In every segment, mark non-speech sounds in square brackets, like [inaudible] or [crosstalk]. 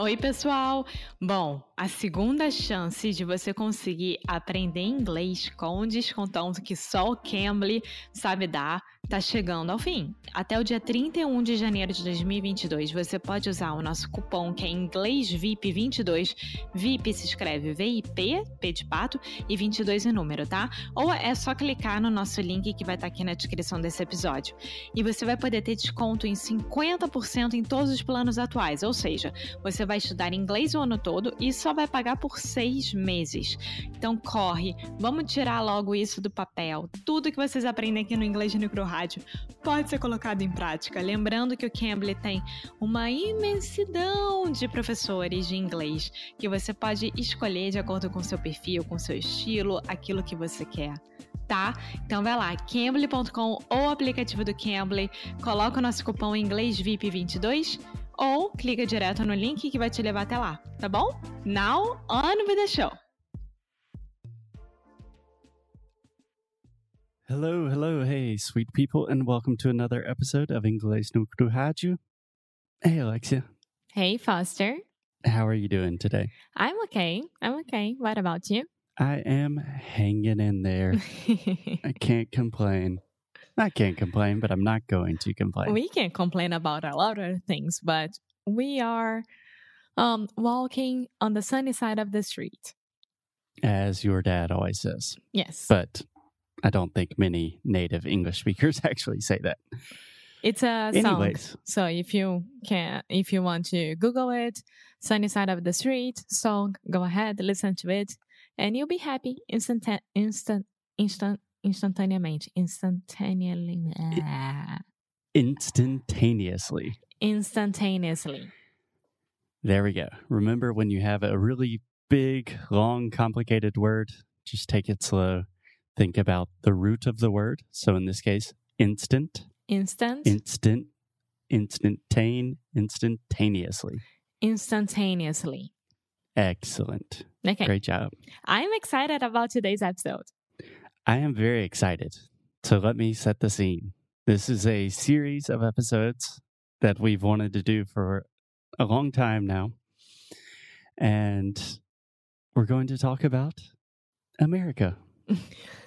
Oi, pessoal! Bom, a segunda chance de você conseguir aprender inglês com um descontão que só o Cambly sabe dar tá chegando ao fim. Até o dia 31 de janeiro de 2022, você pode usar o nosso cupom que é inglês VIP 22. VIP se escreve VIP, P de pato, e 22 em número, tá? Ou é só clicar no nosso link que vai estar tá aqui na descrição desse episódio. E você vai poder ter desconto em 50% em todos os planos atuais, ou seja, você vai estudar inglês o ano todo e só vai pagar por seis meses. Então corre, vamos tirar logo isso do papel. Tudo que vocês aprendem aqui no Inglês no Micro rádio pode ser colocado em prática. Lembrando que o Cambly tem uma imensidão de professores de inglês que você pode escolher de acordo com seu perfil, com seu estilo, aquilo que você quer. Tá? Então vai lá, cambly.com ou aplicativo do Cambly, coloca o nosso cupom inglês VIP22 ou clica direto no link que vai te levar até lá, tá bom? Now on with the show. Hello, hello, hey, sweet people, and welcome to another episode of Inglês no Rádio. Hey, Alexia. Hey, Foster. How are you doing today? I'm okay. I'm okay. What about you? I am hanging in there. [laughs] I can't complain. I can't complain, but I'm not going to complain. We can't complain about a lot of things, but we are um, walking on the sunny side of the street. As your dad always says. Yes. But I don't think many native English [laughs] speakers actually say that. It's a Anyways. song. So if you can, if you want to Google it, "Sunny Side of the Street" song, go ahead, listen to it, and you'll be happy instant, instant, instant, instantaneamente, instantaneously, instantaneously, instantaneously. There we go. Remember when you have a really big, long, complicated word, just take it slow think about the root of the word. So in this case, instant. Instant. Instant. Instantane. Instantaneously. Instantaneously. Excellent. Okay. Great job. I'm excited about today's episode. I am very excited. So let me set the scene. This is a series of episodes that we've wanted to do for a long time now. And we're going to talk about America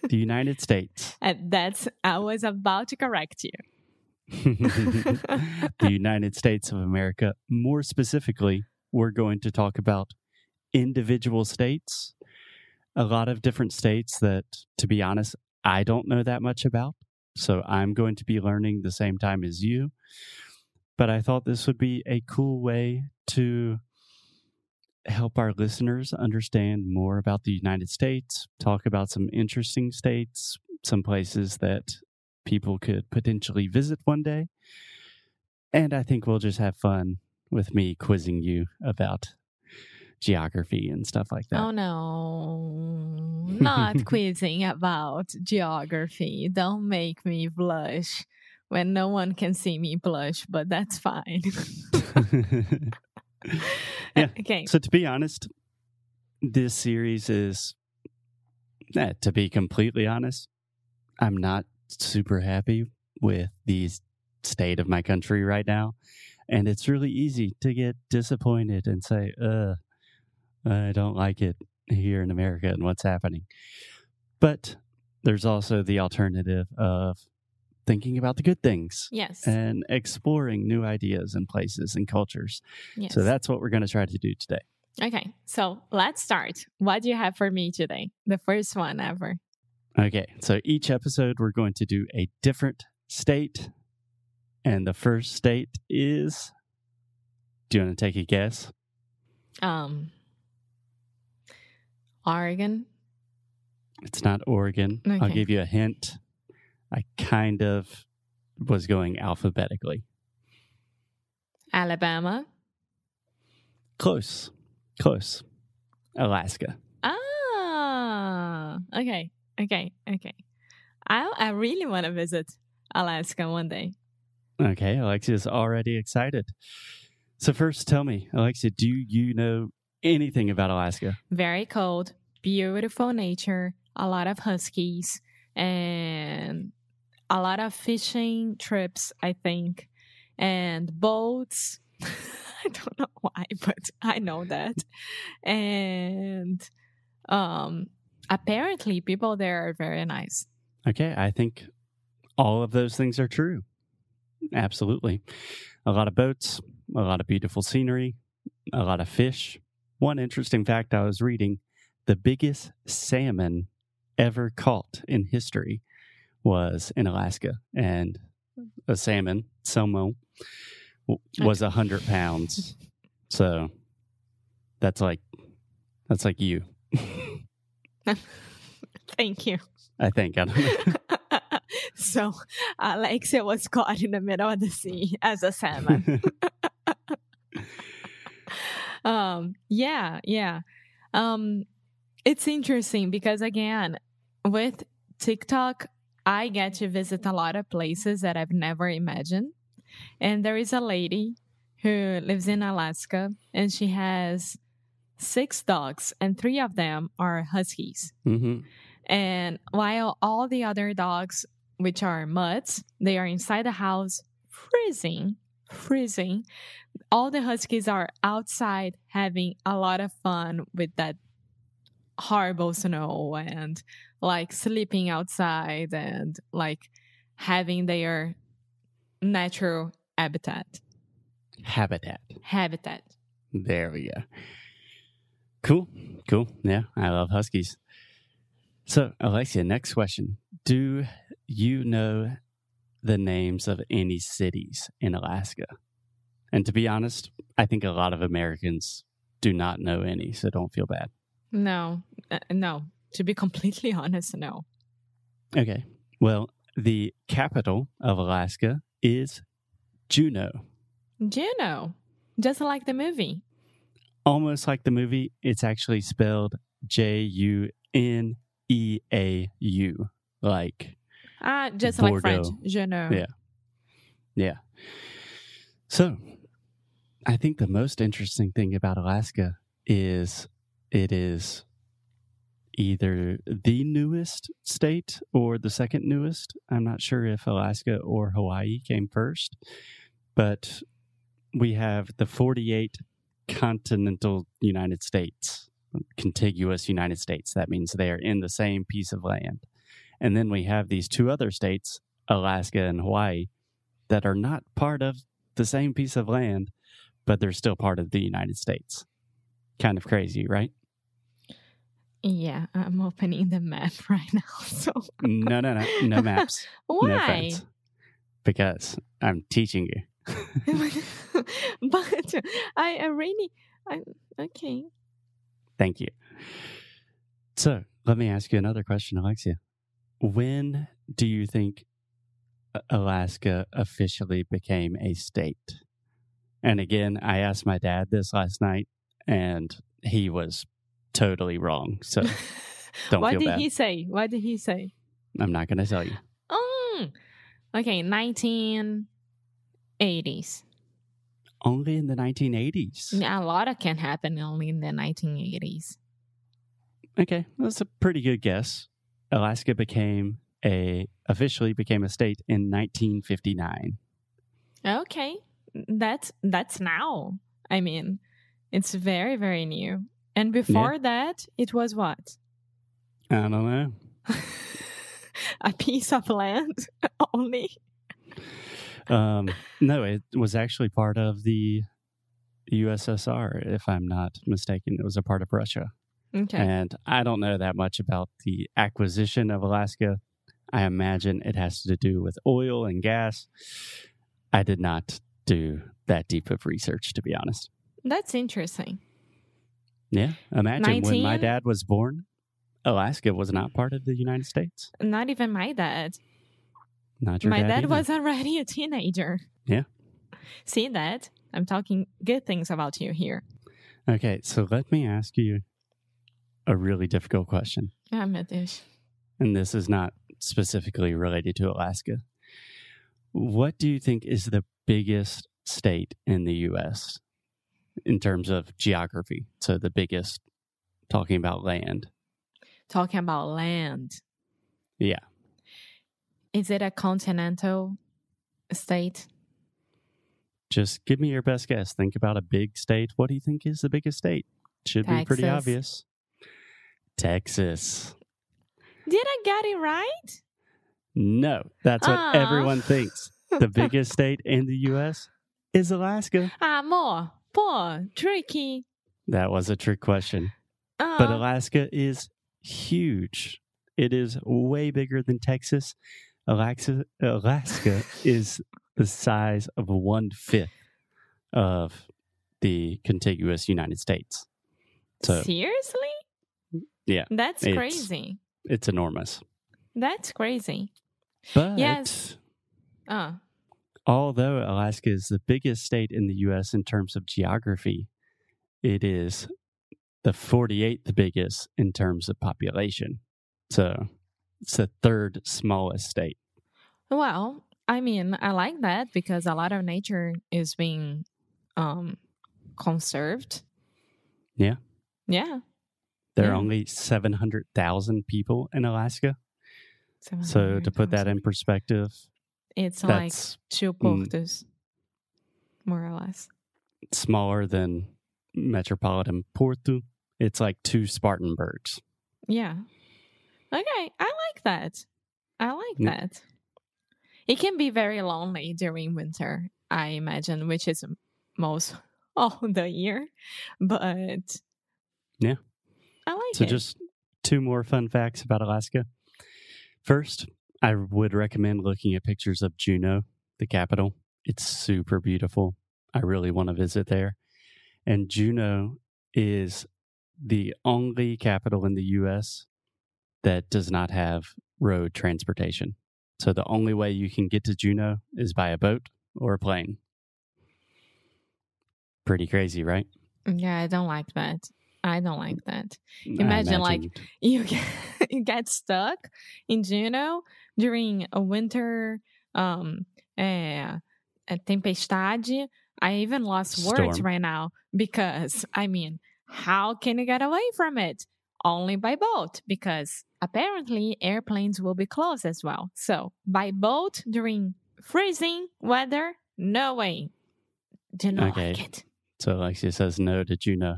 the United States. [laughs] And that's, I was about to correct you. [laughs] the United States of America. More specifically, we're going to talk about individual states, a lot of different states that, to be honest, I don't know that much about. So I'm going to be learning the same time as you. But I thought this would be a cool way to help our listeners understand more about the United States, talk about some interesting states, some places that people could potentially visit one day. And I think we'll just have fun with me quizzing you about geography and stuff like that. Oh no, [laughs] not quizzing about geography. Don't make me blush when no one can see me blush, but that's fine. [laughs] [laughs] yeah. [laughs] Okay. So to be honest, this series is, eh, to be completely honest, I'm not super happy with the state of my country right now. And it's really easy to get disappointed and say, uh, I don't like it here in America and what's happening. But there's also the alternative of thinking about the good things. Yes. And exploring new ideas and places and cultures. Yes. So that's what we're going to try to do today. Okay. So let's start. What do you have for me today? The first one ever. Okay. So each episode, we're going to do a different state. And the first state is. Do you want to take a guess? Um, Oregon. It's not Oregon. Okay. I'll give you a hint. I kind of was going alphabetically. Alabama. Close. Close. Alaska. Ah, okay. Okay. Okay. I I really want to visit Alaska one day. Okay, Alexia's already excited. So first tell me, Alexia, do you know anything about Alaska? Very cold, beautiful nature, a lot of huskies, and a lot of fishing trips, I think, and boats. [laughs] I don't know why, but I know that. And um apparently people there are very nice. Okay, I think all of those things are true. Absolutely. A lot of boats, a lot of beautiful scenery, a lot of fish. One interesting fact I was reading the biggest salmon ever caught in history was in Alaska. And a salmon, Selmo, was a hundred pounds. So that's like that's like you. [laughs] Thank you. I think. I don't know. [laughs] [laughs] so Alexia was caught in the middle of the sea as a salmon. um, yeah, yeah. Um, it's interesting because again, with TikTok, I get to visit a lot of places that I've never imagined. And there is a lady who lives in Alaska and she has six dogs, and three of them are huskies. hmm And while all the other dogs, which are mutts, they are inside the house freezing, freezing. All the huskies are outside having a lot of fun with that horrible snow and like sleeping outside and like having their natural habitat. Habitat. Habitat. There we go. Cool. Cool. Yeah, I love huskies. So, Alexia, next question. Do you know the names of any cities in Alaska? And to be honest, I think a lot of Americans do not know any, so don't feel bad. No, uh, no. To be completely [laughs] honest, no. Okay. Well, the capital of Alaska is Juneau. Juno, just like the movie. Almost like the movie, it's actually spelled J U N E A U. Like, Ah, just like French. Bordeaux. Juno. Yeah. yeah. So, I think the most interesting thing about Alaska is it is either the newest state or the second newest. I'm not sure if Alaska or Hawaii came first, but we have the 48 continental United States, contiguous United States. That means they are in the same piece of land. And then we have these two other states, Alaska and Hawaii, that are not part of the same piece of land, but they're still part of the United States. Kind of crazy, right? Yeah, I'm opening the map [laughs] right now. So No, no, no, no [laughs] maps. No why? friends. Because I'm teaching you. [laughs] but I, really, I, okay. Thank you. So let me ask you another question, Alexia. When do you think Alaska officially became a state? And again, I asked my dad this last night, and he was totally wrong. So [laughs] don't what feel did bad. he say? What did he say? I'm not going to tell you. Mm. Okay, 1980s. Only in the 1980s. A lot of can happen only in the 1980s. Okay, that's a pretty good guess. Alaska became a officially became a state in 1959. Okay, that's that's now. I mean, it's very very new. And before that, it was what? I don't know. [laughs] a piece of land [laughs] only. Um, no, it was actually part of the USSR, if I'm not mistaken. It was a part of Russia. Okay. And I don't know that much about the acquisition of Alaska. I imagine it has to do with oil and gas. I did not do that deep of research, to be honest. That's interesting. Yeah. Imagine when my dad was born, Alaska was not part of the United States. Not even my dad. Not your my dad either. was already a teenager. Yeah. See that? I'm talking good things about you here. Okay, so let me ask you a really difficult question. Ah, meu Deus. and this is not specifically related to Alaska. What do you think is the biggest state in the U.S. in terms of geography? So the biggest, talking about land. Talking about land. Yeah. Is it a continental state? just give me your best guess. Think about a big state. What do you think is the biggest state? Should be pretty obvious. Texas. Did I get it right? No, that's what everyone thinks. The [laughs] biggest state in the U.S. is Alaska. Ah, Amor, pô, tricky. That was a trick question. Uh, But Alaska is huge. It is way bigger than Texas. Alaska, Alaska [laughs] is the size of one fifth of the contiguous United States. So seriously? Yeah, That's it's- crazy. it's enormous. That's crazy. But Yes. Uh, although Alaska is the biggest state in the U.S. in terms of geography, it is the 48th biggest in terms of population. So it's the third smallest state. well, I mean, I like that because a lot of nature is being um conserved. Yeah. Yeah. There are Yeah. only 700,000 people in Alaska. So to put that in perspective, it's like that's two mm. more or less. smaller than metropolitan Porto. It's like two Spartanburgs. Yeah. Okay, I like that. I like Yeah. that. It can be very lonely during winter, I imagine, which is most [laughs] all the year. But Yeah. I like So it. just two more fun facts about Alaska. First, I would recommend looking at pictures of Juneau, the capital. It's super beautiful. I really want to visit there. And Juneau is the only capital in the US that does not have road transportation. So the only way you can get to Juneau is by a boat or a plane. Pretty crazy, right? yeah, I don't like that. I don't like that. Imagine, like, You get, you [laughs] get stuck in Juneau during a winter um é, a tempestade. I even lost words right now because I mean, how can you get away from it? Only by boat because apparently airplanes will be closed as well. So by boat during freezing weather, no way. Do not Okay. like it. So Alexia says no to Juneau.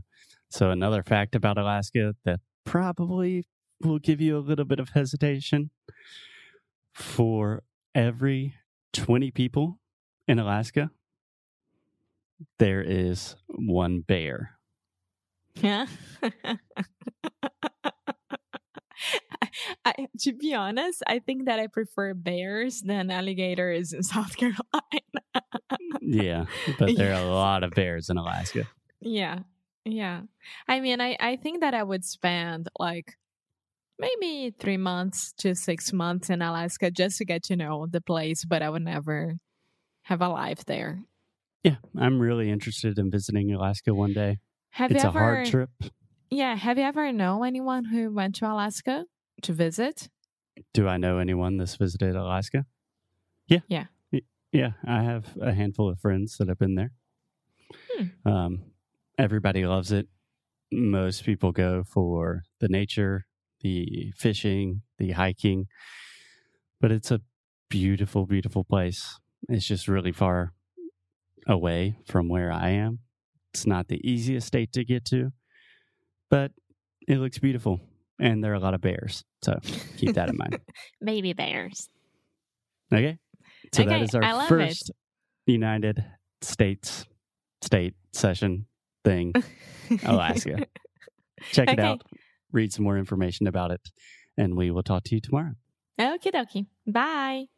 So another fact about Alaska that probably will give you a little bit of hesitation. For every 20 people in Alaska, there is one bear. Yeah. [laughs] I, to be honest, I think that I prefer bears than alligators in South [laughs] Carolina. Yeah, but there are a lot of bears in Alaska. yeah. Yeah. I mean, I, I think that I would spend like maybe three months to six months in Alaska just to get to know the place, but I would never have a life there. Yeah, I'm really interested in visiting Alaska one day. Have it's you a hard trip. Yeah. Have you ever know anyone who went to Alaska to visit? Do I know anyone that's visited Alaska? Yeah. Yeah. Yeah, I have a handful of friends that have been there. Hmm. Um, everybody loves it. Most people go for the nature, the fishing, the hiking, but it's a beautiful, beautiful place. It's just really far away from where I am. It's not the easiest state to get to, but it looks beautiful. And there are a lot of bears. So keep that in mind. [laughs] Baby bears. Okay. So that Okay, is our love it. first United States state session thing, [laughs] Alaska. Check it out, read some more information about it, and we will talk to you tomorrow. Okie dokie. Bye.